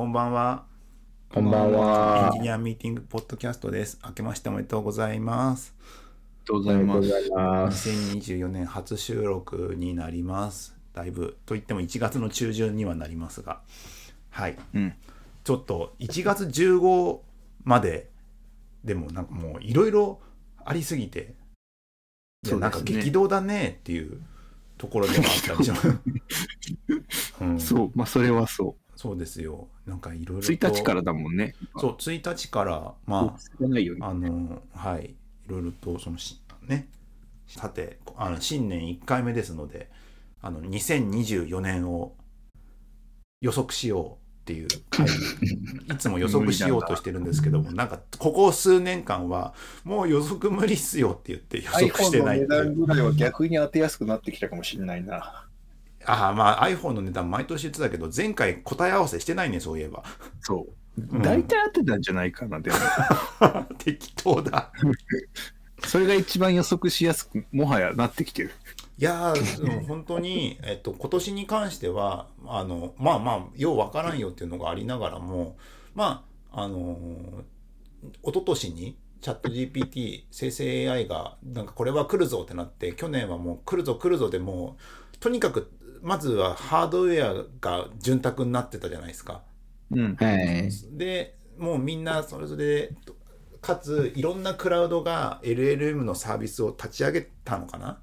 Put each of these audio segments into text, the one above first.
こんばんは。こんばんエンはジ。ニアミーティングポッドキャストです。明けましておめでとうございます。ありがとうございます。2024年初収録になります。だいぶ、といっても1月の中旬にはなりますが、はい。うん。ちょっと1月15まで、でもなんかもういろいろありすぎて、そうですねなんか激動だねっていうところでもあったりします。うん、そう、まあ、それはそそうですよ。なんかいろいろう。と。1日からだもんね。そう、1日から、まあ、じゃないよね。あの、はい、いろいろと、そのし、ね、さて、あの新年1回目ですので、あの、2024年を予測しようっていう回、いつも予測しようとしてるんですけども、なんか、ここ数年間は、もう予測無理っすよって言って予測して iPhone の値ないっていう。段ぐらいは逆に当てやすくなってきたかもしれないな。ああ、まあ iPhone の値段毎年言ってたけど、前回答え合わせしてないね、そういえば。そう。うん大体当てたんじゃないかな、でも。適当だ。それが一番予測しやすく、もはやなってきてる。いやー、本当に、えっと、今年に関しては、あの、まあまあ、ようわからんよっていうのがありながらも、まあ、あのー一昨年に、チャット GPT、生成 AI が、なんかこれは来るぞってなって、去年はもう来るぞ来るぞでもう、とにかく、まずはハードウェアが潤沢になってたじゃないですか。うん。はい。でもうみんなそれぞれかついろんなクラウドが LLM のサービスを立ち上げたのかな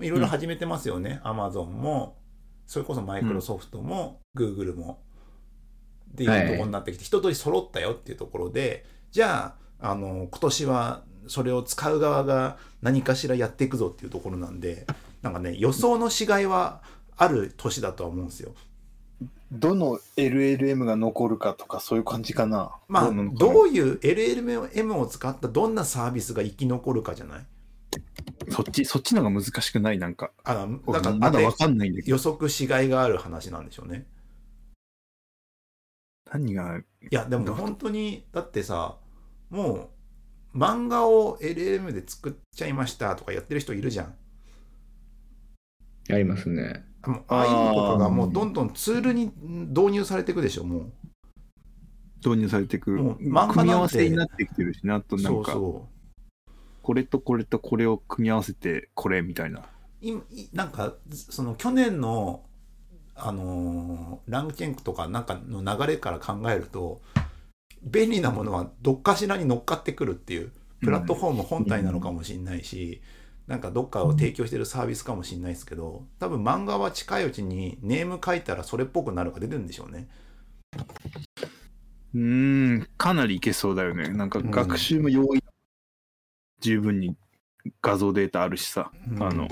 いろいろ始めてますよね、Amazon もそれこそマイクロソフトも、Google もっていうところになってきて、一通り揃ったよっていうところでじゃああの今年はそれを使う側が何かしらやっていくぞっていうところなんでなんかね予想のしがいはある年だとは思うんですよ。どの LLM が残るかとかそういう感じかな。まあ、どういう LLM を使ったどんなサービスが生き残るかじゃない？そっち、そっちの方が難しくない？なんか。あだからあまだわかんないんだけど。予測しがいがある話なんでしょうね。何が、いや、でも本当に、だってさ、もう、漫画を LLM で作っちゃいましたとかやってる人いるじゃん。ありますね。ああいうのとかがもうどんどんツールに導入されていくでしょ、もう。導入されていく。もう漫画なんて。組み合わせになってきてるしなあとなんか。これとこれとこれを組み合わせてこれみたいな。う。いいなんか、その去年の、あのーランクチェンクとかなんかの流れから考えると、便利なものはどっかしらに乗っかってくるっていう、プラットフォーム本体なのかもしれないし、なんかどっかを提供してるサービスかもしれないですけど、多分漫画は近いうちにネーム書いたらそれっぽくなるか出てるんでしょうね。うーんかなりいけそうだよねなんかうん学習も容易、十分に画像データあるしさ、うんあの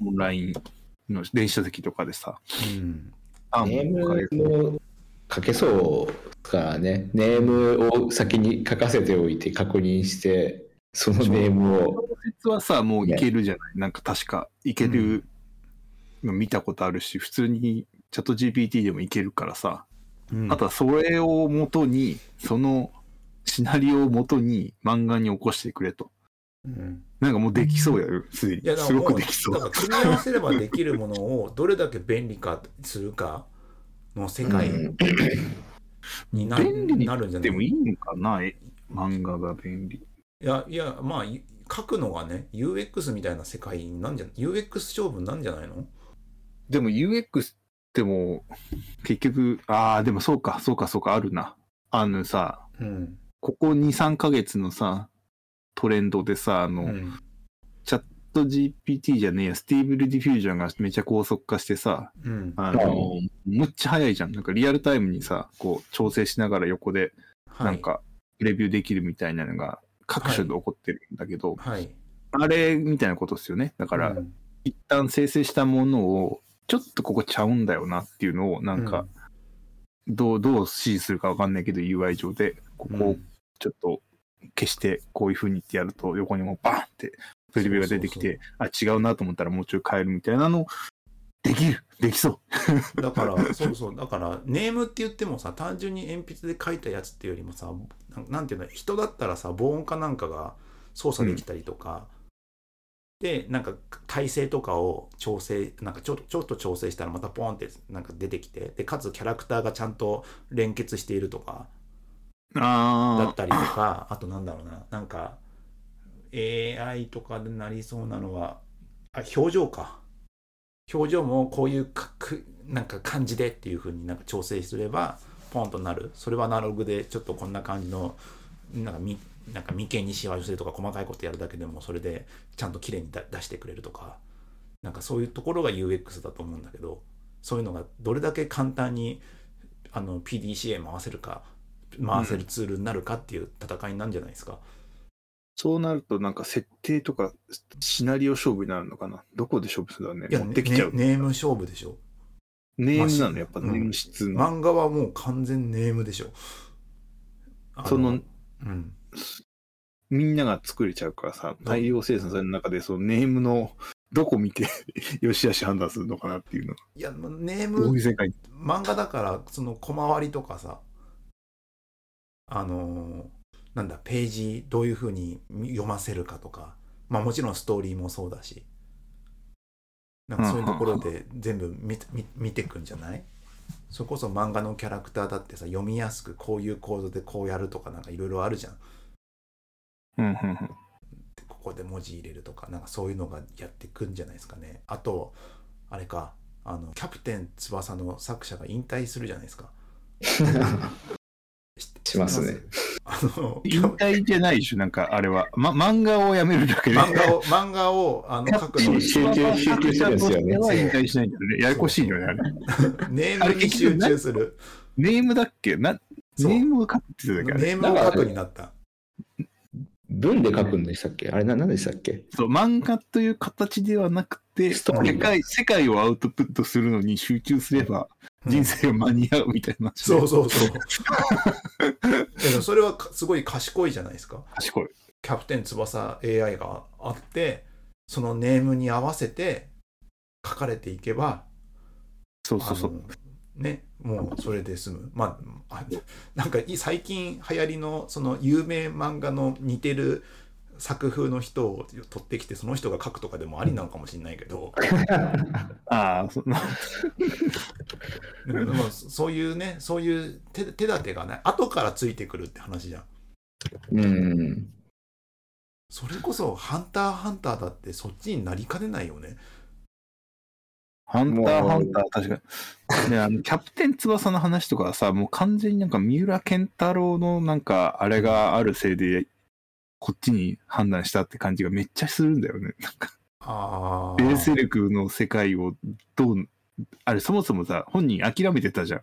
オンラインの電子書籍とかでさうん。あネームも書けそうからね。ネームを先に書かせておいて確認して、そのネームを。実はさもういけるじゃない、なんか確かいけるの見たことあるし普通にチャット GPT でもいけるからさ、うん。あとはそれをもとにそのシナリオをもとに漫画に起こしてくれと。うん。なんかもうできそうやよすでに。いやだかすごくできそう。だから組み合わせればできるものをどれだけ便利化するかの世界うん。にな,、便利になるんじゃない？でもいいのかな？え漫画が便利いやいやまあい書くのがね UX みたいな世界なんじゃ UX 勝負なんじゃないの？でも UX っても結局ああでもそうかそうかそうかあるな。あのさうん、ここ23ヶ月のさトレンドでさあの、うん。 ChatGPT じゃねえや、 Stable Diffusion がめちゃ高速化してさ、うん。あの、むっちゃ早いじゃん。なんかリアルタイムにさ、こう調整しながら横ではい、なんかレビューできるみたいなのが各所で起こってるんだけど、はい。あれみたいなことですよね。だから、うん。一旦生成したものを、ちょっとここちゃうんだよなっていうのを、なんか、どう、どう指示するかわかんないけど UI 上で、ここをちょっと消して、こういう風にってやると、横にもバーンってプレビューが出てきて、あ、違うなと思ったらもうちょい変えるみたいなの、できる できそう。だから、そうそう、だから、ネームって言ってもさ、単純に鉛筆で書いたやつっていうよりもさ、なんなんていうの、人だったらさ、防音かなんかが操作できたりとか、でなんか体勢とかを調整なんかちょっとちょっと調整したらまたポンってなんか出てきてでかつキャラクターがちゃんと連結しているとかだあったりとかあとなんだろうななんか AI とかでなりそうなのはあ表情か。表情もこういうかくなんか感じでっていう風になんか調整すればポンとなるそれはアナログでちょっとこんな感じのなんかみなんか眉間にしわ寄せとか細かいことやるだけでもそれでちゃんと綺麗にだ出してくれるとかなんかそういうところが UX だと思うんだけどそういうのがどれだけ簡単にあの PDCA 回せるか回せるツールになるかっていう戦いなんじゃないですか。そうなると、なんか設定とかシナリオ勝負になるのかなどこで勝負するんだろうね。持ってきちゃう。ねネーム勝負でしょ。ネームなの、やっぱネーム質の。漫画はもう完全ネームでしょ。あその、うん。みんなが作れちゃうからさ、大量生産される中で、そのネームのどこ見て、よしあし判断するのかなっていうの。いや、まネーム、漫画だから、その小回りとかさ、あのーなんだ、ページどういうふうに読ませるかとか、まあもちろんストーリーもそうだし、なんかそういうところで全部見見見てくんじゃない？それこそ漫画のキャラクターだってさ、読みやすくこういう構造でこうやるとかなんかいろいろあるじゃん。うんうんうん。ここで文字入れるとか、なんかそういうのがやってくんじゃないですかね。あと、あれか、あの、キャプテン翼の作者が引退するじゃないですか。しますね。あの、キ引ャ退じゃないでしょ、なんかあれは。ま、漫画をやめるだけで。漫画を、漫画を、あの、書くのに、集中集中してるんですよねは引退しないんだよね。ややこしいよね、あれ。ネームに集中する。ネームだっけ？な、ネームを書くって言ってたっけあれネームを書くになった。文で書くんでしたっけ？あれな何でしたっけ？そう、漫画という形ではなくて、世界、世界をアウトプットするのに集中すれば、人生が間に合うみたいな話で。そうそうそう。でもそれはかすごい賢いじゃないですか。賢い。キャプテン翼 AI があって、そのネームに合わせて書かれていけば、そうそうそう。ね、もうそれで済む。まあ、あなんかい最近流行りのその有名漫画の似てる作風の人を取ってきてその人が書くとかでもありなのかもしれないけど、ああ、そのでもでもそういうね、そういう手手立てがね、後からついてくるって話じゃん。うん。それこそ、ハンターハンターだってそっちになりかねないよね。ハンターハンター、確かに。ね、あの、キャプテン翼の話とかはさ、もう完全になんか三浦健太郎のなんか、あれがあるせいで、こっちに判断したって感じがめっちゃするんだよね。なんか、あベーセあ。ルクの世界をどう、あれそもそもさ、本人諦めてたじゃん。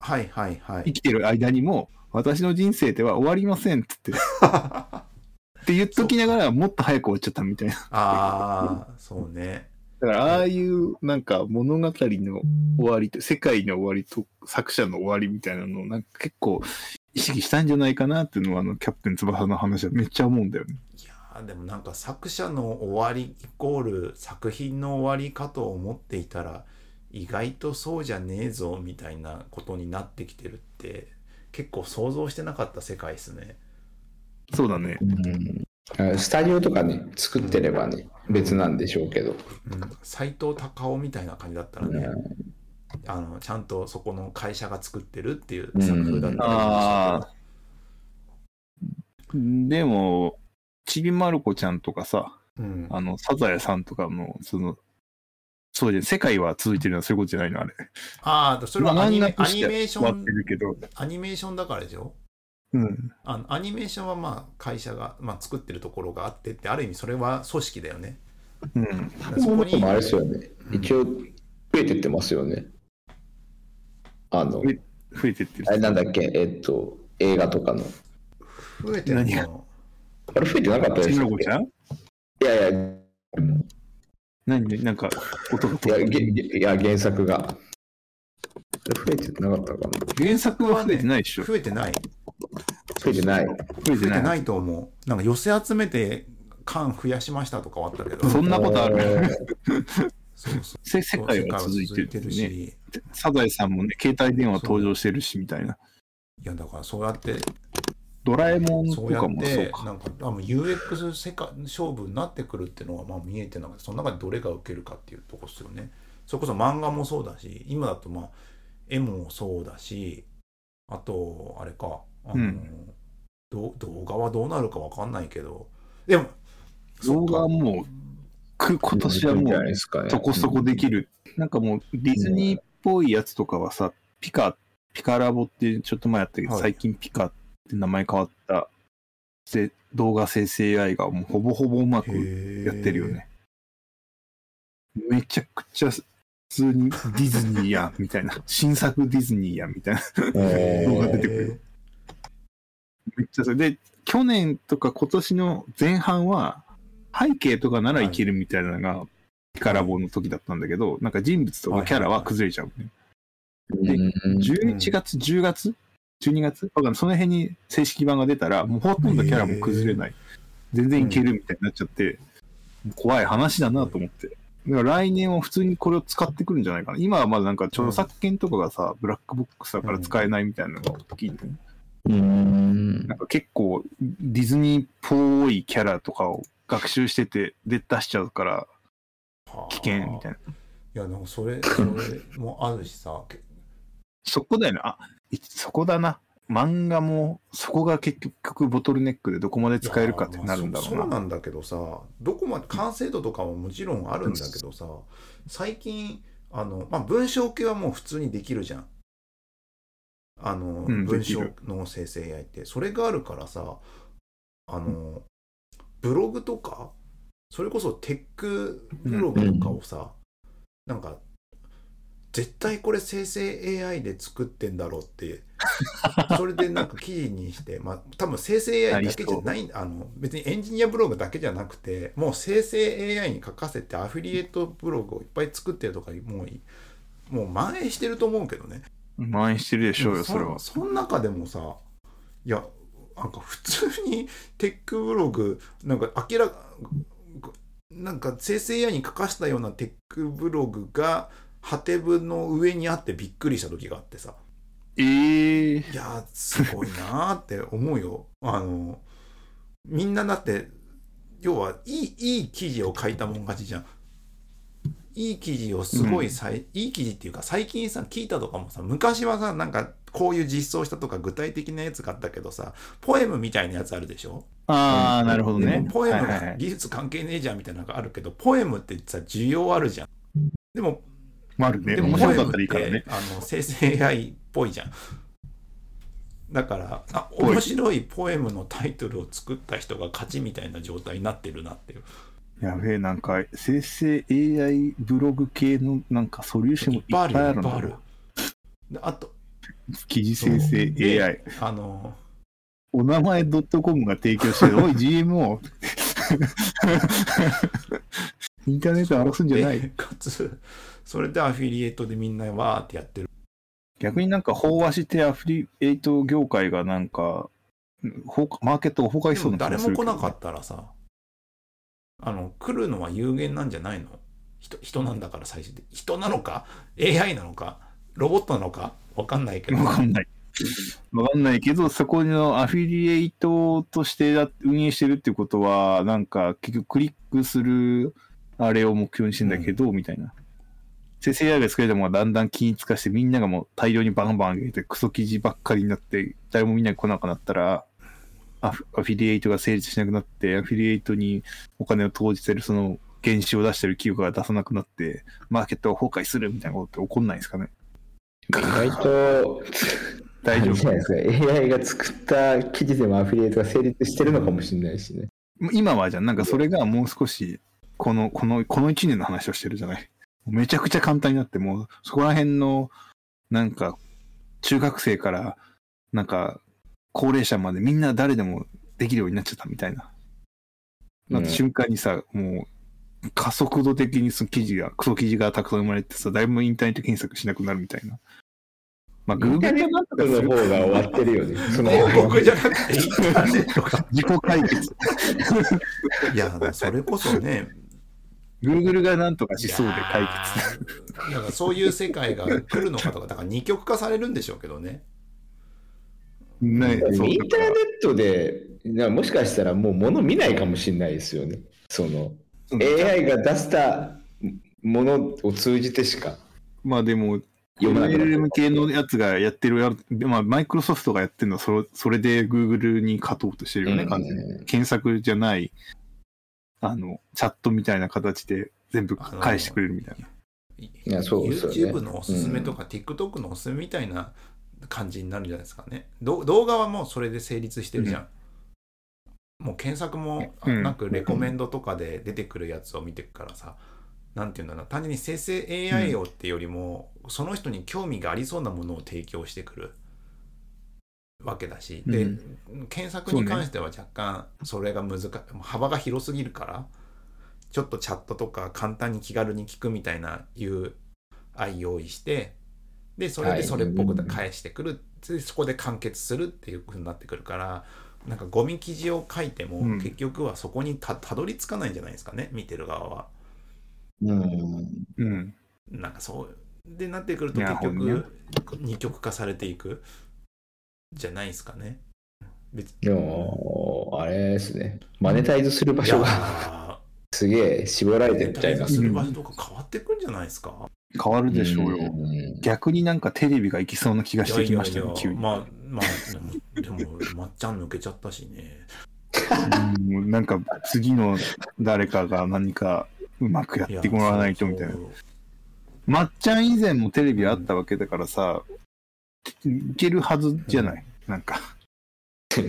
はいはいはい。生きてる間にも、私の人生では終わりませんって言って、って言っときながらもっと早く終わっちゃったみたいな。ああ、そうね。だから、ああいうなんか物語の終わりと、世界の終わりと作者の終わりみたいなのをなんか結構意識したんじゃないかなっていうのは、あの、キャプテン翼の話はめっちゃ思うんだよね。いやーでもなんか作者の終わりイコール作品の終わりかと思っていたら意外とそうじゃねえぞみたいなことになってきてるって結構想像してなかった世界ですね。そうだね。うんあスタジオとかね、作ってればね、別なんでしょうけど。うん、斎藤隆夫みたいな感じだったらね、あのちゃんとそこの会社が作ってるっていう作風だったらいいんでしょうけどあでも、ちびまる子ちゃんとかさ、うん、あの、サザエさんとかの、その、そうじゃん、世界は続いてるのはそういうことじゃないのあれ。ああそれはアニメアニメーションてるけど、アニメーションだからでしょ？うん。あのアニメーションはまあ会社が、まあ、作ってるところがあってってある意味それは組織だよね。うん。そこにもあれですよね。一応、増えてってますよね。あの、増えてってる。あれなんだっけ、えっと、映画とかの。増えてるの？あれ増えてなかったですっけ？まる子ちゃん？いやいや、何？なんか、音がいや、遠いげいや原作が。増えてなかったかな原作は増えてないでしょ。増えてない増えてない。増えてない。増えてないと思う。なんか寄せ集めて缶増やしましたとかはあったけど、そんなことあるそうそうせ世界は続いてる。し、サザエさんもね、携帯電話登場してるし、みたいな。いやだからそうやってドラえもんとそうやっかもそうてか。なんかあの UX 世界勝負になってくるっていうのがまあ見えてなくてその中でどれが受けるかっていうとこですよねそれこそ漫画もそうだし今だとまあ絵もそうだしあとあれかあの、うんど動画はどうなるかわかんないけどでも動画はもう、く今年はもうですかね。そこそこできる。なんかもうディズニーっぽいやつとかはさ、ピカ、ピカラボってちょっと前やったけど、はい最近ピカって名前変わったせ動画生成 AI がもうほぼほぼうまくやってるよね。めちゃくちゃ普通にディズニーや、みたいな。新作ディズニーや、みたいな。えー動画出てくるめっちゃそれで、去年とか今年の前半は、背景とかならいけるみたいなのが、ピカラボの時だったんだけど、なんか人物とかキャラは崩れちゃうね。でうん11月、10月 ?12 月？その辺に正式版が出たら、もうほとんどキャラも崩れない。全然いけるみたいになっちゃって、怖い話だなと思って。だから来年は普通にこれを使ってくるんじゃないかな。今はまだなんか著作権とかがさ、ブラックボックスだから使えないみたいなのが大きいね。うんなんか結構ディズニーっぽいキャラとかを学習しててで出しちゃうから危険みたいな。いやなんかそれ それもあるしさけそこだよね。あ、いそこだな。漫画もそこが結局ボトルネックでどこまで使えるかってなるんだろうな。まあそそうなんだけどさどこまで完成度とかももちろんあるんだけどさ最近あの、まあ、文章系はもう普通にできるじゃんあの、うん文章の生成 AI ってそれがあるからさあの、ブログとかそれこそテックブログとかをさ、なんか絶対これ生成 AI で作ってんだろうって それでなんか記事にして、まあ、多分生成 AI だけじゃないあの別にエンジニアブログだけじゃなくてもう生成 AI に書かせてアフィリエイトブログをいっぱい作ってるとかもういもう蔓延してると思うけどね。蔓延してるでしょうよ、それは。そその中でもさいやなんか普通にテックブログなんか明らかなんか生成 AI に書かしたようなテックブログがハテブの上にあってびっくりした時があってさ。えー、いやすごいなーって思うよ。あのみんなだって要はいいいい記事を書いたもん勝ちじゃん。いい記事をすごいさい、いい記事っていうか最近さ聞いたとかもさ昔はさなんかこういう実装したとか具体的なやつがあったけどさポエムみたいなやつあるでしょ？ああ、なるほどね。ポエムが技術関係ねえじゃんみたいなのがあるけどポエムってさ需要あるじゃん。でもまああるね。でも面白かったらいいからね。あの生成 AI っぽいじゃん。だからあ面白いポエムのタイトルを作った人が勝ちみたいな状態になってるなっていう。やべえ、なんか生成 AI ブログ系のなんかソリューションもいっぱいあるんだいっぱいある。であと記事生成で AI。あのお名前 .com が提供してる、おい GMO。インターネット荒らすんじゃない。でかつそれでアフィリエイトでみんなわーってやってる。逆になんか飽和してアフィリエイト業界がなんか、マーケットが崩壊しそうな気誰がするけども来なかったらさあの来るのは有限なんじゃないの？人人なんだから最終的に。人なのか？AI なのか？ロボットなのか？わかんないけどわかんない。わかんないけど、そこのアフィリエイトとしてや運営してるってことは、なんか結局クリックするあれを目標にしてんだけど、みたいな。生成 AI が作れたものがだんだん均一化して、みんながもう大量にバンバン上げて、クソ記事ばっかりになって、誰もみんなが来なくなったら、アフアフィリエイトが成立しなくなって、アフィリエイトにお金を投じてるその原資を出してる企業が出さなくなって、マーケットが崩壊するみたいなことって起こんないですかね？意外と、大丈夫じゃないですか。AI が作った記事でもアフィリエイトが成立してるのかもしれないしね。今はじゃん、なんかそれがもう少し、この、この、この1年の話をしてるじゃない。めちゃくちゃ簡単になって、もうそこら辺の、なんか、中学生から、なんか、高齢者までみんな誰でもできるようになっちゃったみたいな。なった瞬間にさ、もう、加速度的にその記事が、クソ記事がたくさん生まれてさ、誰もインターネット検索しなくなるみたいな。まあ、Google ネッがなんとかトの方が終わってるよね。その僕じゃなくてインターネットが自己解決。いやそれこそね Google がなんとかしそうで解い決。やーだからそういう世界が来るのかとかだから二極化されるんでしょうけどねないでもそうインターネットで、なもしかしたらもう物見ないかもしれないですよね。その、うん AI が出したものを通じてしかまあでも、読まなくなっ LLM 系のやつがやってるやつ、まあ、マイクロソフトがやってるのはそれ、それで Google に勝とうとしてるよね、うん完全に。検索じゃない、あの、チャットみたいな形で全部返してくれるみたいな。いやそうですよね YouTube のおすすめとか、TikTok のおすすめみたいな感じになるんじゃないですかね。ど動画はもうそれで成立してるじゃん。もう検索もうん。なくレコメンドとかで出てくるやつを見てくからさ、なんていうんだろうな、単純に生成 AI をってよりも、その人に興味がありそうなものを提供してくる。わけだし、で、う検索に関しては若干それが難し幅が広すぎるから、ちょっとチャットとか簡単に気軽に聞くみたいな UI 用意して、で、それでそれっぽく返してくる、でそこで完結するっていう風になってくるから、なんかゴミ記事を書いても、うん結局はそこにたたどり着かないんじゃないですかね、見てる側は。うん。うん。なんかそう。で、なってくるといや結ほんね局、二極化されていく？じゃないですかね。別でも、あれですね。マネタイズする場所がが、すげえ絞られてっちゃいますする場所とか変わってくんじゃないですか？変わるでしょうよ。ん逆になんかテレビが行きそうな気がしてきましたね、急に。まあ、まあ、でも、でもまっちゃん抜けちゃったしね。うんなんか次の誰かが何かうまくやってもらわないとみたいなまっちゃん以前もテレビあったわけだからさ、いけるはずじゃない？なんか。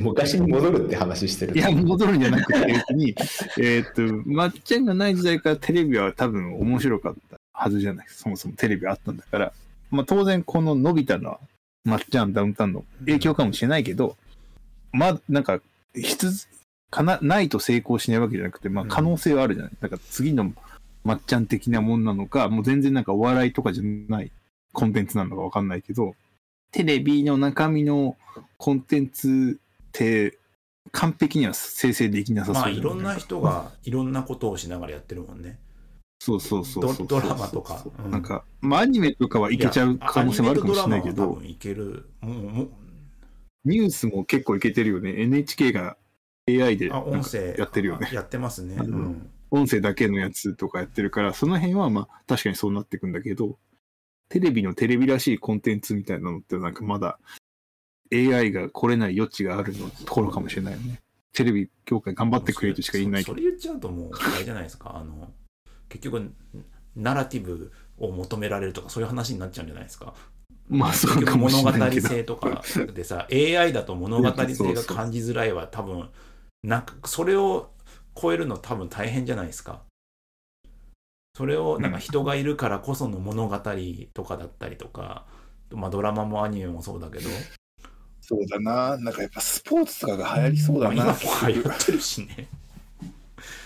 昔に戻るって話してる。いや、戻るんじゃなくて、別に、えーっと、まっちゃんがない時代からテレビは多分面白かったはずじゃない。そもそもテレビあったんだから。まあ当然この伸びたのは、まっちゃん、ダウンタウンの影響かもしれないけど、まあなんか、必かな、ないと成功しないわけじゃなくて、まあ可能性はあるじゃない。だから次のまっちゃん的なもんなのか、もう全然なんかお笑いとかじゃないコンテンツなのかわかんないけど、テレビの中身のコンテンツって完璧には生成できなさまあ、そうじゃいろんな人がいろんなことをしながらやってるもんね。そうそうそうそうドドラマとかうんなんか、まあアニメとかはいけちゃう可能性もあるかもしれないけどいける。もう、もうニュースも結構いけてるよね。NHK が AI で音声やってるよね。やってますね。ううんん。音声だけのやつとかやってるから、その辺はまあ確かにそうなってくんだけど、テレビのテレビらしいコンテンツみたいなのってなんかまだ AI が来れない余地があるのところかもしれないよね。テレビ業界頑張ってくれとしか言えないけど。それ言っちゃうともう、あれじゃないですか。あの、結局、ナラティブを求められるとか、そういう話になっちゃうんじゃないですか。まあそうかもしれないけど。性とかでさ AI だと物語性が感じづらいは多分なんかそれを超えるの多分大変じゃないですかそれをなんか人がいるからこその物語とかだったりとか、まあドラマもアニメもそうだけど、そうだな。なんかやっぱスポーツとかが流行りそうだな。まあ今も流行ってるしね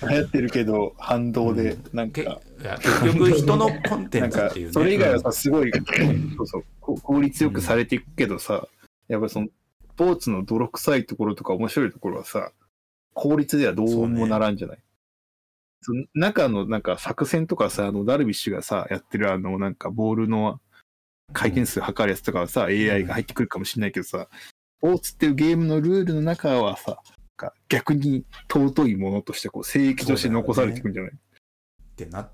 流行ってるけど、反動で、なんけいか、や結局人のコンテなんかンツっていうね。それ以外はさ、すごい、そうそう、こ効率よくされていくけどさ、やっぱその、スポーツの泥臭いところとか面白いところはさ、効率ではどうもならんじゃない。その中のなんか作戦とかさ、あの、ダルビッシュがさ、やってるあの、なんかボールの回転数測るやつとかはさ、AI が入ってくるかもしれないけどさ、スポーツっていうゲームのルールの中はさ、か逆に尊いものとしてこう、聖域として残されていくんじゃない、ってな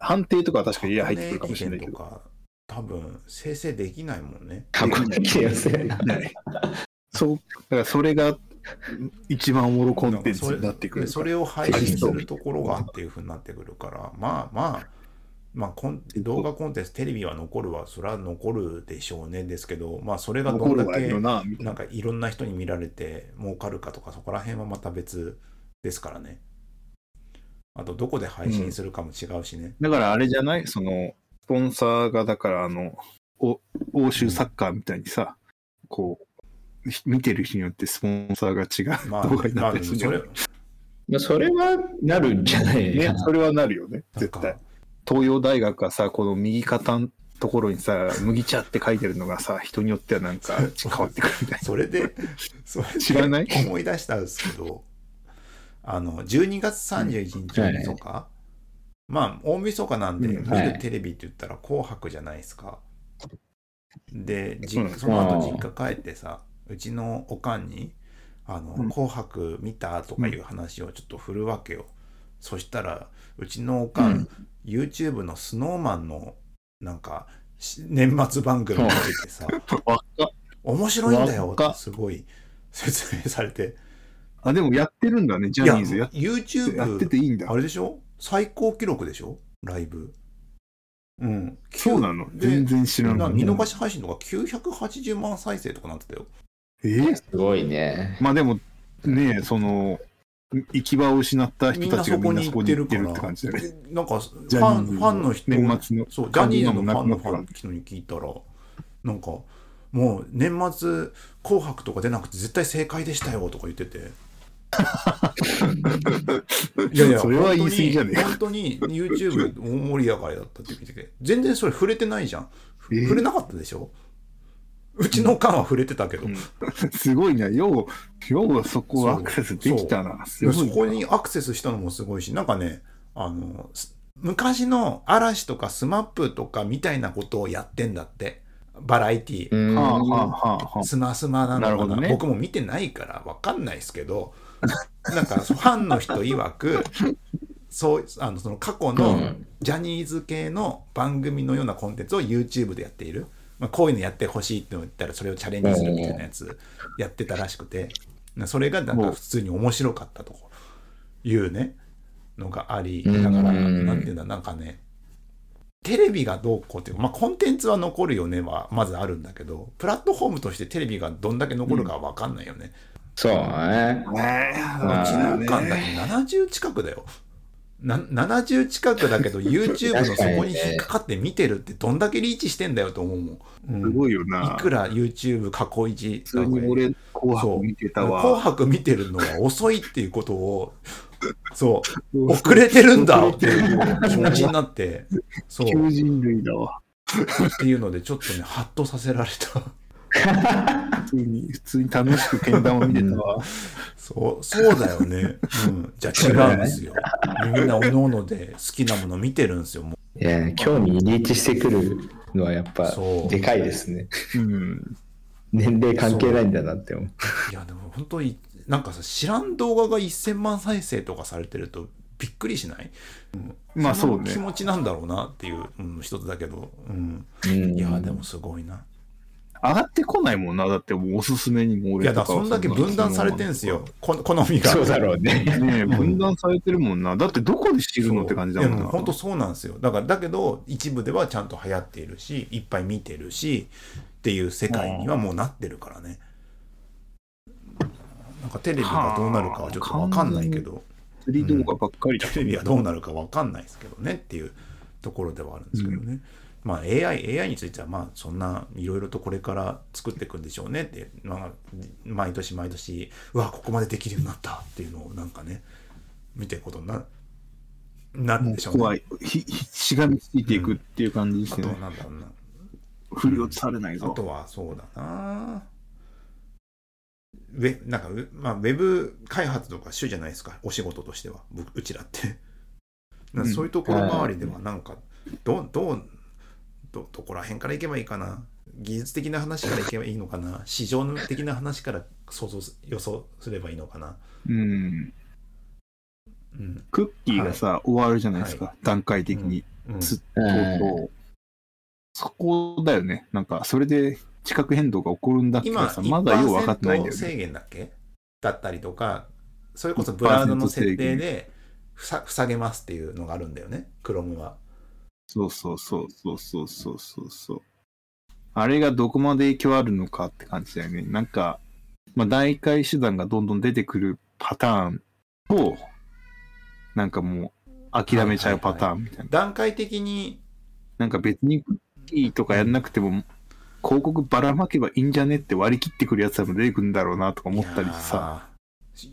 判定とかは確かに AI 入ってくるかもしれないけど。多分生成できないもんね。過去的なやつねないそう、だからそれが一番おもろコンテンツになってくるでそれを配信するところがっていうふうになってくるから、まあまあ、まあコン、動画コンテンツ、テレビは残るは、それは残るでしょうね。ですけど、まあ、それがど残んだけな、んかいろんな人に見られて儲かるかとか、そこら辺はまた別ですからね。あと、どこで配信するかも違うしね。だからあれじゃない？その、スポンサーが、だからあの、お欧州サッカーみたいにさ、こう、ひ見てる人によってスポンサーが違うまあ、動画になまあ、ったりするじゃないそれ、まあそれはなるんじゃないね、それはなるよね、絶対。東洋大学はさ、この右肩のところにさ、麦茶って書いてるのがさ、人によってはなんか変わってくるみたいそれで、それで知らない？思い出したんですけど、あの、12月31日大晦日、まあ、大晦日なんで、うん。見はい。るテレビって言ったら紅白じゃないですか。で、その後実家帰ってさ、うちのおかんに「あのうん。紅白見た?」とかいう話をちょっと振るわけよ。そしたらうちのおかん YouTube の SnowMan のなんかし年末番組見ててさ 面白いんだよ若っってすごい説明されてあ、でもやってるんだね、ジャニーズやっ YouTube やってていいんだあ。れでしょ？最高記録でしょ？ライブ。うん。そうなの？で全然知らない。な見逃し配信とか980万再生とかなってたよ。えー？すごいね。まあでも、ねその、行き場を失った人たちがみんなそこに行ってる行ってるから。って感じだね。でなんか、ファン、ファンの人、年末のそう、ジャニーズのファンのファンの人に聞いたら、なんか、もう年末、紅白とか出なくて絶対正解でしたよとか言ってて。いやいや、それは言い過ぎじゃねえか本当に YouTube 大盛り上がりだったって聞いてて、全然それ触れてないじゃん。えー触れなかったでしょ？うちの缶は触れてたけど、うん。すごいな。よう、ようそこアクセスできたな。すごいなそこにアクセスしたのもすごいし、なんかね、あの、す昔の嵐とかスマップとかみたいなことをやってんだって。バラエティー。スマスマなのかな。ね。僕も見てないからわかんないですけど、なんかファンの人曰く、そう、あの、その過去うのん。ジャニーズ系の番組のようなコンテンツを YouTube でやっている。まあ、こういうのやってほしいって言ったらそれをチャレンジするみたいなやつやってたらしくて、それがなんか普通に面白かったというね、のがあり、だから、うんなんていうんだ、なんかね、テレビがどうこうっていうか、まあ、コンテンツは残るよねはまずあるんだけど、プラットフォームとしてテレビがどんだけ残るかは分かんないよね。そうね。ねえあうちの間だけ？70近くだよ。な70近くだけど YouTube のそこに引っかかって見てるってどんだけリーチしてんだよと思うもん。うんすごいよな。いくら YouTube 過去一普通に俺、紅白見てたわ。紅白見てるのが遅いっていうことを、そう、遅れてるんだっていう気持ちになって、そう、求人類だわ。っていうのでちょっとね、ハッとさせられた。普通に、普通に楽しくけん玉見てたわ。そう、そうだよね。うん。じゃあ違うんですよ。みんなおのおので好きなもの見てるんですよ。もういや、興味にリーチしてくるのはやっぱそうでかいですね。うん。年齢関係ないんだなって思う。いや、でも本当に、なんかさ、知らん動画が1000万再生とかされてるとびっくりしない？まあそうねの気。持ちなんだろうなっていう、うん、一つだけど。うん。うんいや、でもすごいな。上がってこないもんな。だってもうおすすめにもいや、俺とかはだからそんだけ分断されてんすよ。。こ好みが。そうだろうね。ねえ、分断されてるもんな。だってどこで知るのって感じだもんな。いや本当そうなんですよだからだけど一部ではちゃんと流行っているしいっぱい見てるしっていう世界にはもうなってるからねなんかテレビがどうなるかはちょっと分かんないけど釣り動画ばっかりだテレビはどうなるか分かんないですけどねっていうところではあるんですけどね、まあ AI, AI についてはまあそんないろいろとこれから作っていくんでしょうねって、まあ、毎年毎年うわここまでできるようになったっていうのをなんかね見ていくことにななるんでしょうね怖い。ひ、ひしがみついていくっていう感じであとはすね。なんだろうな。振り落とされないぞ。あとはそうだな。ウェなんかウ,、まあ、ウェブ開発とか主じゃないですか、お仕事としては、僕うちらって。そういうところ周りでは、なんか、どう、どう、ど、どこら辺からいけばいいかな？技術的な話からいけばいいのかな？市場的な話から想像す、予想すればいいのかな？うん。うん。クッキーがさ、終わるじゃないですか。は段階的に。うん、つうんとうそこだよね。なんか、それで地殻変動が起こるんだっどさ、まだよう分かってないんだ1%よね。制限だっけ？だったりとか、それこそブラウザの設定でふさ塞げますっていうのがあるんだよね、Chrome は。そうそうそうそうそうそうそうそう。あれがどこまで影響あるのかって感じだよね。なんか、まあ、代替手段がどんどん出てくるパターンと、なんかもう諦めちゃうパターンみたいな。段階的に、なんか別にクッキーとかやんなくても、広告ばらまけばいいんじゃねって割り切ってくるやつらも出てくるんだろうなとか思ったりさ。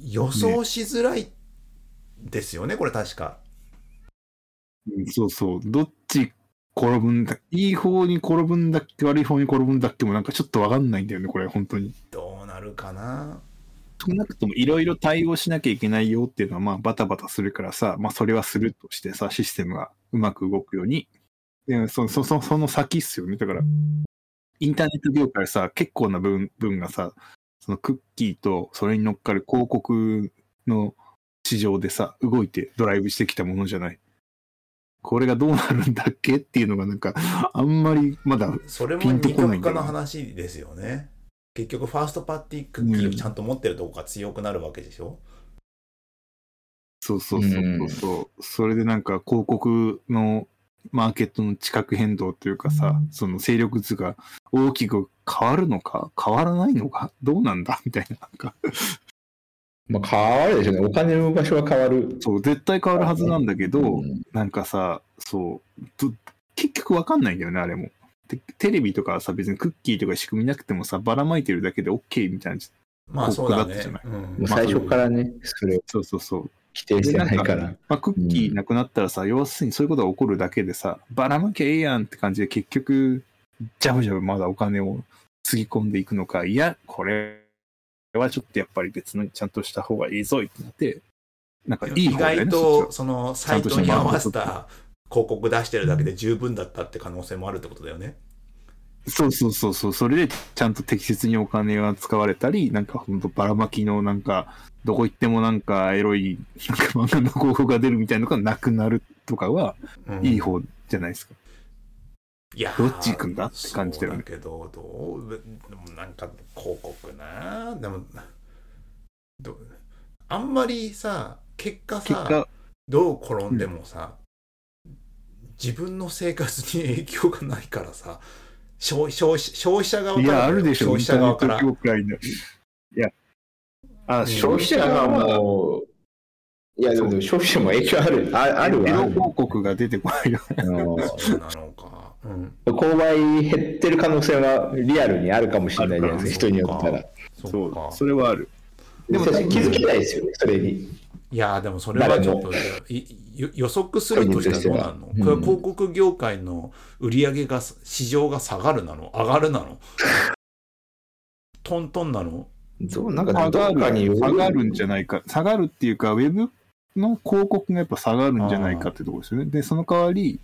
予想しづらいですよね、これ確か。うんそうそう。どっち転ぶんだ、いい方に転ぶんだっけ、悪い方に転ぶんだっけもなんかちょっとわかんないんだよね、これ、本当に。どうなるかな？少なくともいろいろ対応しなきゃいけないよっていうのは、まあ、バタバタするからさ、まあ、それはするとしてさ、システムがうまく動くように。でそそそその先っすよね。だから、インターネット業界さ、結構な分分がさ、そのクッキーとそれに乗っかる広告の市場でさ、動いてドライブしてきたものじゃない。これがどうなるんだっけっていうのがなんか、あんまりまだ、それもピンと二こないんだよね。極化の話ですよね。結局、ファーストパーティークッキーをちゃんと持ってるとこが強くなるわけでしょ、そうそうそうそうそう、それでなんか広告のマーケットの地殻変動というかさ、その勢力図が大きく変わるのか変わらないのかどうなんだ？みたいな。なんか、まあ、変わるでしょうね。お金の場所は変わる。そう、絶対変わるはずなんだけど、うんなんかさ、そう、ど結局わかんないんだよね、あれも。でテレビとかはさ、別にクッキーとか仕組みなくてもさ、ばらまいてるだけで OK みたいな。まあそうだね広告だったじゃ。うんもう最初からね、それをそうそうそう。否定してないかでら。まあ、クッキーなくなったらさ、要するにそういうことが起こるだけでさ、ばらまきゃええやんって感じで結局、ジャブジャブまだお金をつぎ込んでいくのか、いや、これはちょっとやっぱり別のちゃんとした方がいいぞいってなって、なんかいいね外と、そのサイトに合わせたた広告出してるだけで十分だったって可能性もあるってことだよね。そうそうそうそう、それでちゃんと適切にお金が使われたり、なんかほんとばらまきのなんか、どこ行ってもなんかエロい、なんか漫画の広告が出るみたいなのがなくなるとかは、うんいい方じゃないですか。いやーどっち行くんだって感じだよねそうだけど、どう、でもなんか広告なでも、どあんまりさ、結果さ、結果、どう転んでもさ、自分の生活に 影響がないからさ、消消費消費者側からいや、あるでしょ、消費者側から。いや、あ、ん消費者がもう、いや、でも消費者も影響ある、ああるわある。広告が出てこないよね。そうなのか。うん。購買減ってる可能性はリアルにあるかもしれないじゃないですか、人によったら。そうか。それはある。でも気づけないですよね、それに。いやーでもそれはちょっと予測するとしたらどうなの、うんこれは広告業界の売り上げが市場が下がるなの？上がるなの？トントンなの？どうなんか下どがる、っかに下がるんじゃないか。下がるっていうか、ウェブの広告がやっぱ下がるんじゃないかってところですよね。で、その代わり、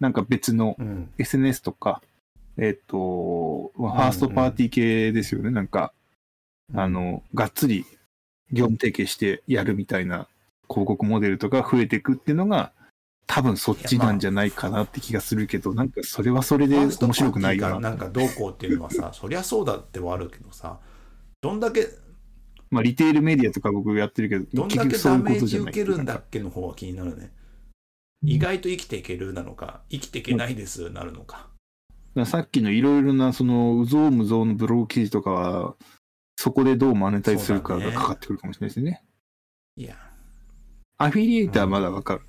なんか別のうん。SNS とか、えっ、と、ファーストパーティー系ですよね。なんか、あの、がっつり業務提携してやるみたいな広告モデルとか増えていくっていうのが、多分そっちなんじゃないかなって気がするけど、なんかそれはそれで面白くないかな。なんかどうこうっていうのはさ、そりゃそうだってはあるけどさ、どんだけ、まあ、リテールメディアとか僕やってるけど、どんだけダメージ受けるんだっけの方が気になるね。意外と生きていけるなのか、生きていけないですなるのか。さっきのいろいろな、その、うぞうむぞうのブログ記事とかは、そこでどうマネタイズするかがかかってくるかもしれないですね。いや、アフィリエイターはまだわかる。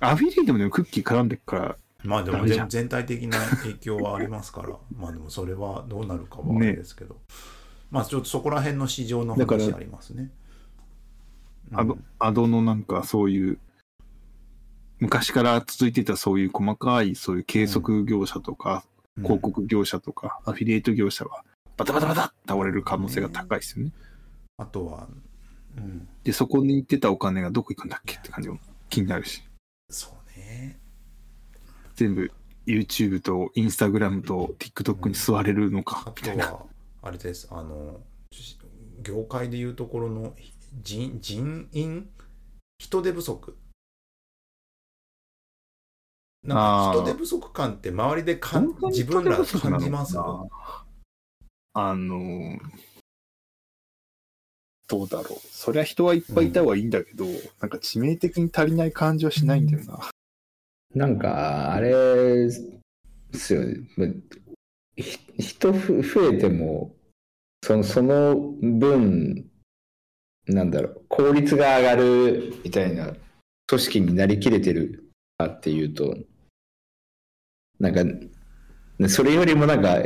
アフィリエイターもでもクッキー絡んでるから、まあでも全全体的な影響はありますから、まあでもそれはどうなるかはあれですけど、まあちょっとそこら辺の市場の話ありますね。アドアドのなんかそういう、昔から続いてたそういう細かいそういう計測業者とか、うん広告業者とか、アフィリエイト業者は、バタバタバタって倒れる可能性が高いですよね。あとは、うん、で、そこに行ってたお金がどこ行くんだっけって感じも気になるし、そうね。全部 YouTube と Instagram と TikTok に吸われるのかあ、みたいな。とは、あれです、あの、し業界でいうところの人人員人手不足。なんか人手不足感って周りでかん自分ら感じます？あの、どうだろう。そりゃ人はいっぱいいた方がいいんだけど、なんか致命的に足りない感じはしないんだよな。なんか、あれですよね。人ふ増えても、そのその分、なんだろう、効率が上がるみたいな組織になりきれてるかっていうと、なんか、それよりもなんか、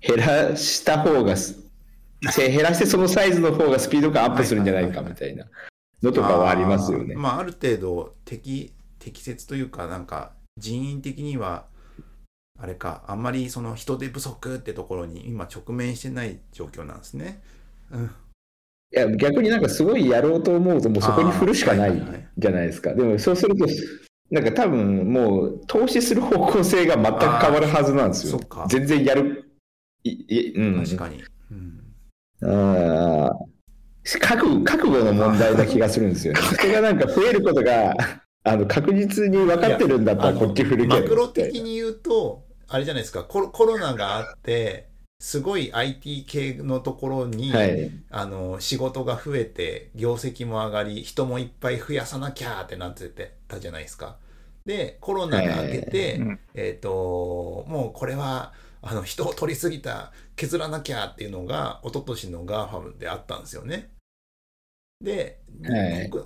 減らした方が減らしてそのサイズの方がスピード感アップするんじゃないかみたいなのとかはありますよねあー。まあ、ある程度適適切というかなんか人員的にはあれかあんまりその人手不足ってところに今直面してない状況なんですね。うん、いや、逆になんかすごいやろうと思うと、もうそこに振るしかないじゃないですか。でもそうすると、なんか多分もう投資する方向性が全く変わるはずなんですよ。全然やる。いいうん、確かに。うんあ覚悟覚悟の問題な気がするんですよね。人がなんか増えることがあの確実に分かってるんだったらこっち振るけどマクロ的に言うと、あれじゃないですか、コロコロナがあって、すごい IT 系のところに、はい。あの仕事が増えて業績も上がり人もいっぱい増やさなきゃーってなっててたじゃないですか。でコロナが明けて、うん。えっ、ともうこれはあの人を取りすぎた削らなきゃっていうのが一昨年の GAFAM であったんですよね。で、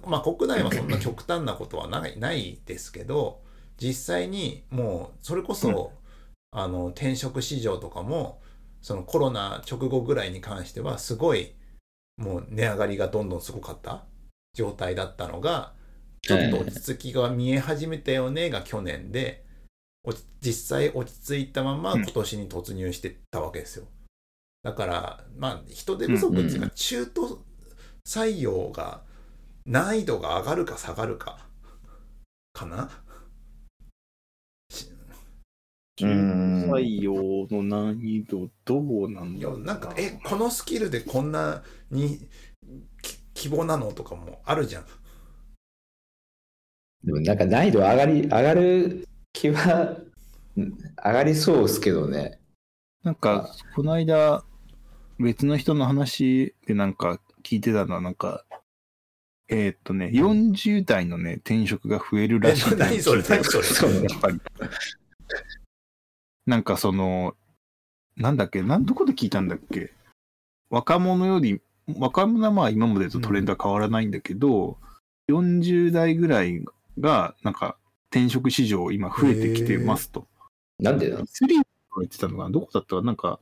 まあ、国内はそんな極端なことはないないですけど実際にもうそれこそ、あの転職市場とかもそのコロナ直後ぐらいに関してはすごいもう値上がりがどんどんすごかった状態だったのがちょっと落ち着きが見え始めたよねが去年で落ち実際落ち着いたままうん。今年に突入してったわけですよ。だからまあ人手不足っていううんか中途採用が難易度が上がるか下がるかかな？うん。採用の難易度どうなんいだろうやなんかえこのスキルでこんなにき希望なの？とかもあるじゃん。でもなんか難易度上がり、上がる気は、うん上がりそうですけどね。なんか、この間、別の人の話でなんか聞いてたのは、なんか、えーっとね、40代のね、転職が増えるらしい何それ何それそうねやっぱり。なんかその、なんだっけ、なんどこで聞いたんだっけ若者より、若者はまあ今までとトレンドは変わらないんだけど、40代ぐらいが、なんか転職市場今増えてきてますと。なんでなのスリーが言ってたのが、どこだったかな？んか、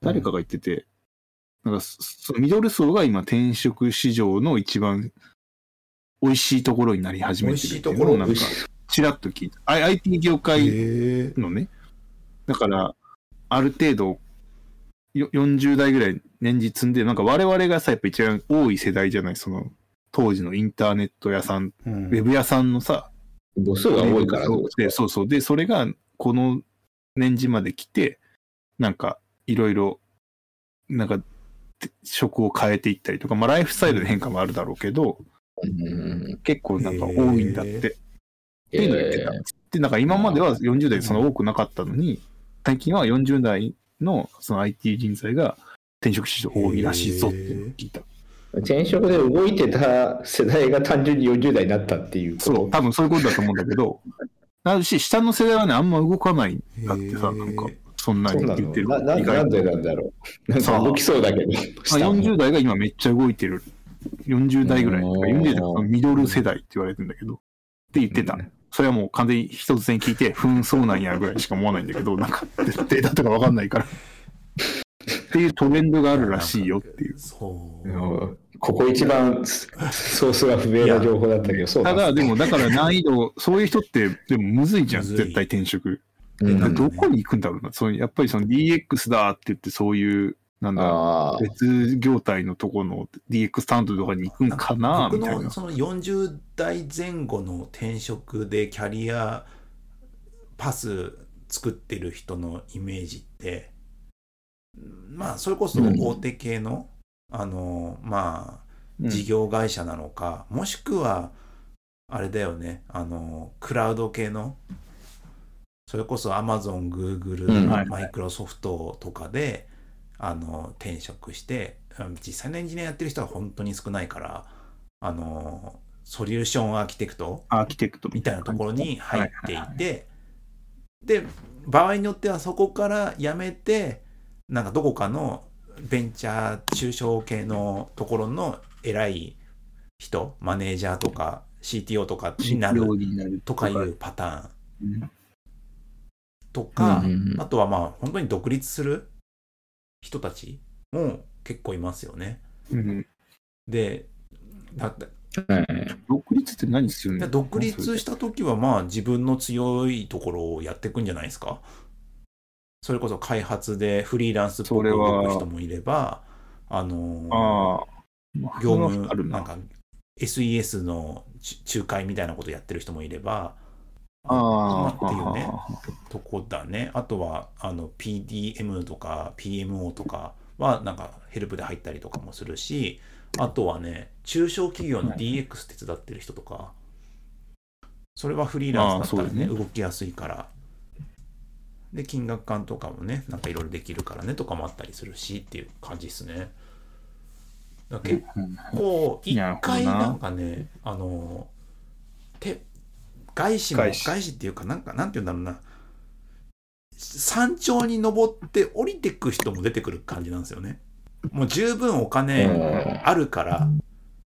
誰かが言ってて、なんかそ、そのミドル層が今転職市場の一番美味しいところになり始めてるっていうのをなんかちらっと聞いた。I- IT 業界へのね。だから、ある程度、よ40代ぐらい年次積んで、なんか我々がさ、やっぱ一番多い世代じゃない、その、当時のインターネット屋さん、うんウェブ屋さんのさ、母数が多いからで、そうそう。で、それが、この年次まで来て、なんか、いろいろ、なんか、て職を変えていったりとか、まあ、ライフスタイルの変化もあるだろうけど、うん結構なんか多いんだって。へーっていうのを言ってた。で、なんか今までは40代その多くなかったのに、最近は40代のその IT 人材が転職市場多いらしいぞっていうのを聞いた。転職で動いてた世代が単純に40代になったっていうそう、多分そういうことだと思うんだけど、なるし、下の世代はね、あんま動かないんだってさ、なんか、そんなに言ってる。なななんでなんだろう？なんか動きそうだけど。まあ、40代が今めっちゃ動いてる。40代ぐらい。うん40代ミドル世代って言われてるんだけど。って言ってた。うんそれはもう完全に一つに聞いて、ふん、そうなんやぐらいしか思わないんだけど、なんか、データとかわかんないから。っていうトレンドがあるらしいよっていう。そう。うんここ一番ソースが不明な情報だったけど、そうだただ、でも、だから難易度、そういう人って、でもむずいじゃん、絶対転職。どこに行くんだろうな。そうやっぱりその DX だって言って、そういう、なんだ別業態のとこの DX 担当とかに行くんかな、僕みたいな。のその40代前後の転職でキャリアパス作ってる人のイメージってまあそれこそ大手系の、あのまあうん。事業会社なのか、もしくはあれだよねあのクラウド系のそれこそ Amazon、Google、うん。はいマイクロソフトとかであの転職してうん実際のエンジニアやってる人は本当に少ないからあのソリューションアーキテクトアーキテクトみたいな。ところに入っていてで場合によってはそこから辞めてなんかどこかのベンチャー中小系のところの偉い人マネージャーとか CTO とかになるとか。いうパターン。うん。とか、うんうんうん。あとはまあ本当に独立する人たちも結構いますよね。うんでだってはい独立って何するので独立した時はまあ自分の強いところをやっていくんじゃないですかそれこそ開発でフリーランスっぽく動く人もいればあのああ。業務あるな。なんか SES のち仲介みたいなことやってる人もいればああ。っていうねとこだねあとはあの PDM とか PMO とかはなんかヘルプで入ったりとかもするしあとはね中小企業の DX 手伝ってる人とかそれはフリーランスだったらねあーそう動きやすいからで金額感とかもねなんかいろいろできるからねとかもあったりするしっていう感じですね。だ結構一回なな。んかねあのて外資も外資。外資っていうかなんかなんて言うんだろうな。山頂に登って降りてく人も出てくる感じなんですよね。もう十分お金あるから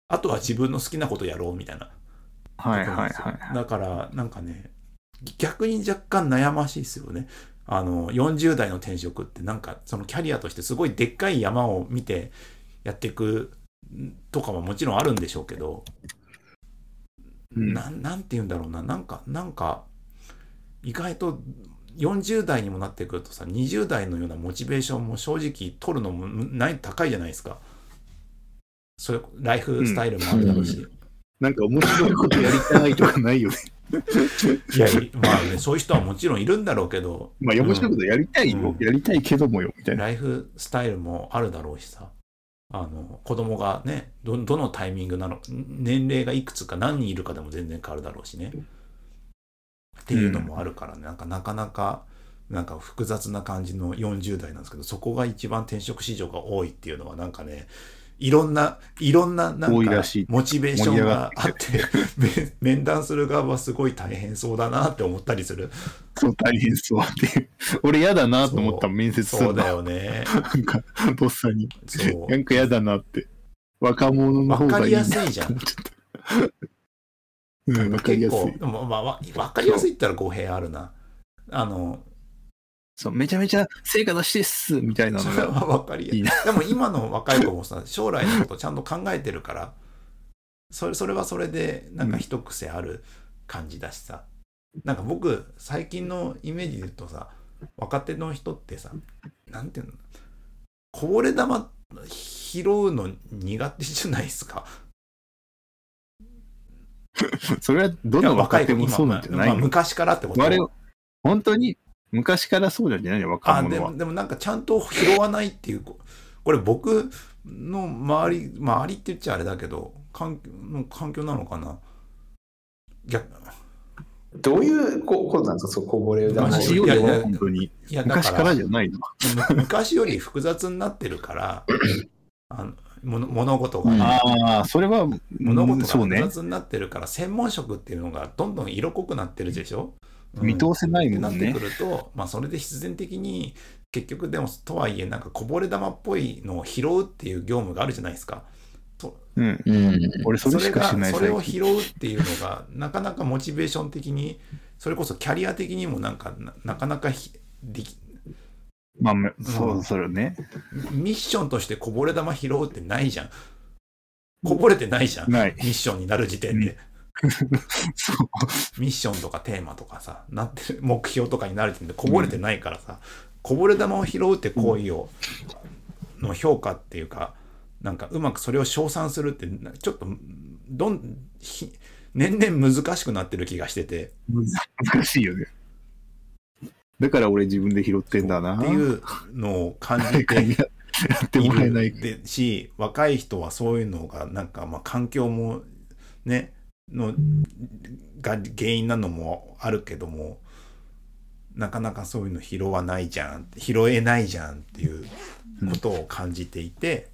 あとは自分の好きなことやろうみたいな。はいはいはい。だからなんかね逆に若干悩ましいですよね。あの40代の転職ってなんかそのキャリアとしてすごいでっかい山を見てやっていくとかはもちろんあるんでしょうけど、うん。なんなんて言うんだろうな。なんかなんか意外と40代にもなってくるとさ20代のようなモチベーションも正直取るのもない高いじゃないですか。それライフスタイルもあるだろうし、なんか面白いことやりたいとかないよね。いやいまあねそういう人はもちろんいるんだろうけど。まあ面白いことやりたいよ。うん。やりたいけどもよ、みたいな。ライフスタイルもあるだろうしさ。あの子供がねどどのタイミングなの年齢がいくつか何人いるかでも全然変わるだろうしね。っていうのもあるからね、なんかなかなかなんか複雑な感じの40代なんですけどそこが一番転職市場が多いっていうのはなんかねいろんないろんななんかモチベーションがあってめ 面談する側はすごい大変そうだなって思ったりするそう、大変そうって。俺嫌だなと思ったら面接するのそうだよねなんか、ボスさんに。そうなんか嫌だなって。若者の方わかりがいいなやすいじゃんと思っちゃった。うん、わかりやすい。まあわわかりやすいったら語弊あるなあのそう、めちゃめちゃ成果出してっすみたいなのが。それはわかりや。すいいいな。でも今の若い子もさ将来のことちゃんと考えてるからそれそれはそれでなんか一癖ある感じだしさ、なんか僕最近のイメージで言うとさ若手の人ってさなんていうの？こぼれ玉拾うの苦手じゃないですか？それはどいやの若手も今そうなんじゃなまあ昔からってこと？我々本当に昔からそうなんじゃないの若あ者は。でもでもなんかちゃんと拾わないっていうここれ僕の周り周りって言っちゃあれだけど環境の環境なのかな？逆どういうこことなんですか、そうこぼれ玉を昔よりはいやいや本当に。いやだ昔からじゃないの。む昔より複雑になってるからあの物物事が、うんああ、それは、物事が。複雑になってるから、専門職っていうのがどんどん色濃くなってるでしょ、うん見通せないってもねなんってく。ると、まあ、それで必然的に結局でもとはいえなんかこぼれ玉っぽいのを拾うっていう業務があるじゃないですか。うん。うん。俺それしかしないそれがそれを拾うっていうのがなかなかモチベーション的にそれこそキャリア的にもなんかななかなかひできまあ、めそう、それね。ミッションとしてこぼれ玉拾うってないじゃん。こぼれてないじゃん。ない。ミッションになる時点で。そう。ミッションとかテーマとかさ、なってる目標とかになる時点でこぼれてないからさ、こぼれ玉を拾うって行為を、の評価っていうか、なんかうまくそれを称賛するって、なちょっと、どん、ひ年々難しくなってる気がしてて、難しいよね。だから俺自分で拾ってんだな。っていうのを感じてやってもらえないし、若い人はそういうのが、なんかまあ環境もね、のが原因なのもあるけども、なかなかそういうの拾わないじゃん、拾えないじゃんっていうことを感じていて、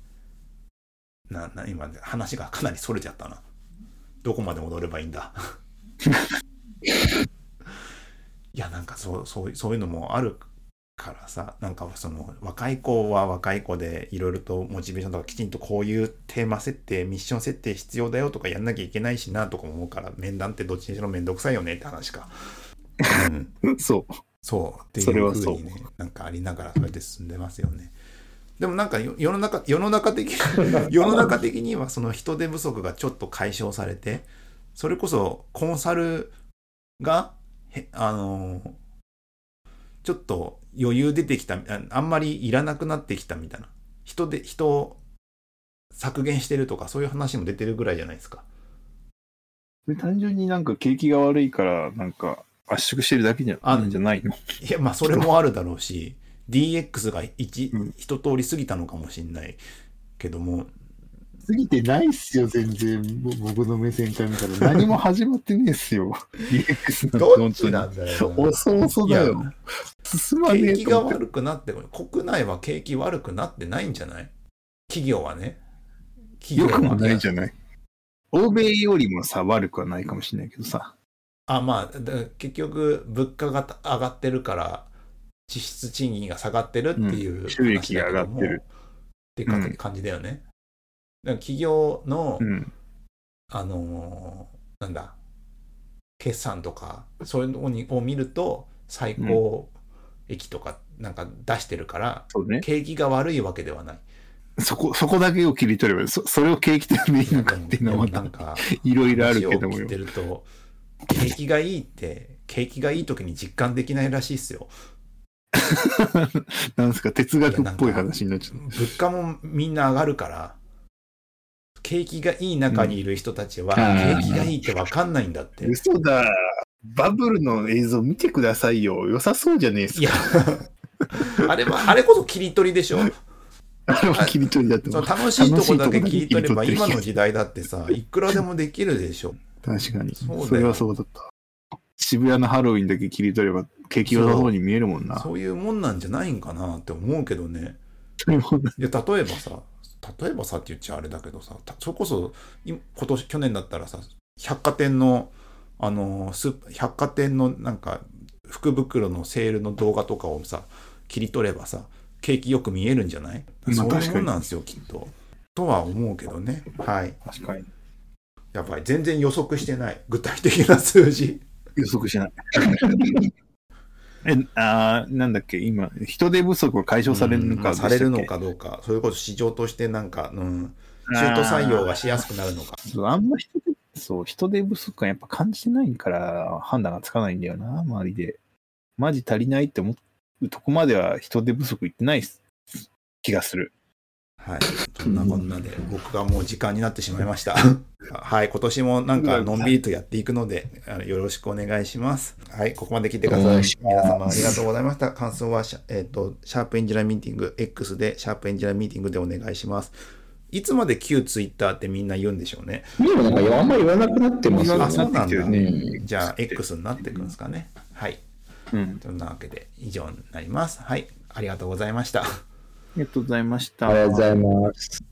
なな今話がかなりそれちゃったな。どこまで戻ればいいんだ。いやなんかそうそうそういうのもあるからさなんかその若い子は若い子でいろいろとモチベーションとかきちんとこういうテーマ設定ミッション設定必要だよとかやんなきゃいけないしなとか思うから面談ってどっちにしろ面倒くさいよねって話か。う んそう。そうっていううふうにねなんかありながらそれで進んでますよね。でもなんかよ世の中世の中的 世の中的にはその人手不足がちょっと解消されてそれこそコンサルがへあのちょっと余裕出てきたああんまりいらなくなってきたみたいな人で人を削減してるとかそういう話も出てるぐらいじゃないですか。で単純になんか景気が悪いから、なんか圧縮してるだけじゃあなんじゃないの？いやまあそれもあるだろうし DX が一,、うん一通り過ぎたのかもしれないけども過ぎてないっすよ、全然。ぼ僕の目線から見たら。何も始まってねえっすよ。DX なんてどっちなんだよな遅々だよ。進まね景気が。悪くなって国内は景気悪くなってないんじゃない？企業はね企業はよくもないじゃない。欧米よりもさ、悪くはないかもしれないけどさ。あまあだ結局物価が上がってるから実質賃金が下がってるっていううん収益が上がってるってか感じだよね、だから企業の、うん。あのーなんだ決算とかそういうのにを見ると最高益とかなんか出してるから、ね。景気が悪いわけではないそこ、そこだけを切り取れば、そそれを景気と呼んでいいのかっていうのはなんかいろいろあるけどもよて。ると景気がいいって景気がいい時に実感できないらしいっすよ なんですか、哲学っぽい話になっちゃう。物価もみんな上がるから景気がいい中にいる人たちは、うん景気がいいって分かんないんだって、嘘だ。バブルの映像見てくださいよ。良さそうじゃねえっすいかや。あれはあれこそ切り取りでしょあれは切り取りだって楽しいとこだけ切り取れば今の時代だってさ いくらでもできるでしょ確かに。それはそうだった。渋谷のハロウィンだけ切り取れば景気良さそうに見えるもんな。そういうもんなんじゃないんかなって思うけどねそういうもんだいや例えばさ例えばさって言っちゃあれだけどさたそれこそい今年去年だったらさ百貨店のあのスー百貨店のなんか福袋のセールの動画とかをさ切り取ればさ景気よく見えるんじゃない、まあそういう確かにもんなんですよきっと。とは思うけどね。はい。確かに。やばい。全然予測してない。具体的な数字。予測しない。え、あーなんだっけ、今、人手不足は解消されるのかでしたっけ、されるのかどうか。それこそ市場としてなんか、うん、中途採用がしやすくなるのか。あんま人手、そう、人手不足はやっぱ感じてないから判断がつかないんだよな、周りで。マジ足りないって思うとこまでは人手不足いってない気がする。はい、そんなこんなで僕がもう時間になってしまいました。はい、今年もなんかのんびりとやっていくので、あのよろしくお願いします。はい、ここまで聞いてください。皆様ありがとうございました。感想はシャ,、えー、とシャープエンジニアミーティング X でシャープエンジニアミーティングでお願いします。いつまで旧ツイッターってみんな言うんでしょうね。でもなんかあんまり言わなくなってますよあ、そうなんだ。うねんじゃあ X になっていくんですかね。はい。うん。そんなわけで以上になります。はい、ありがとうございました。ありがとうございました。ありがとうございます。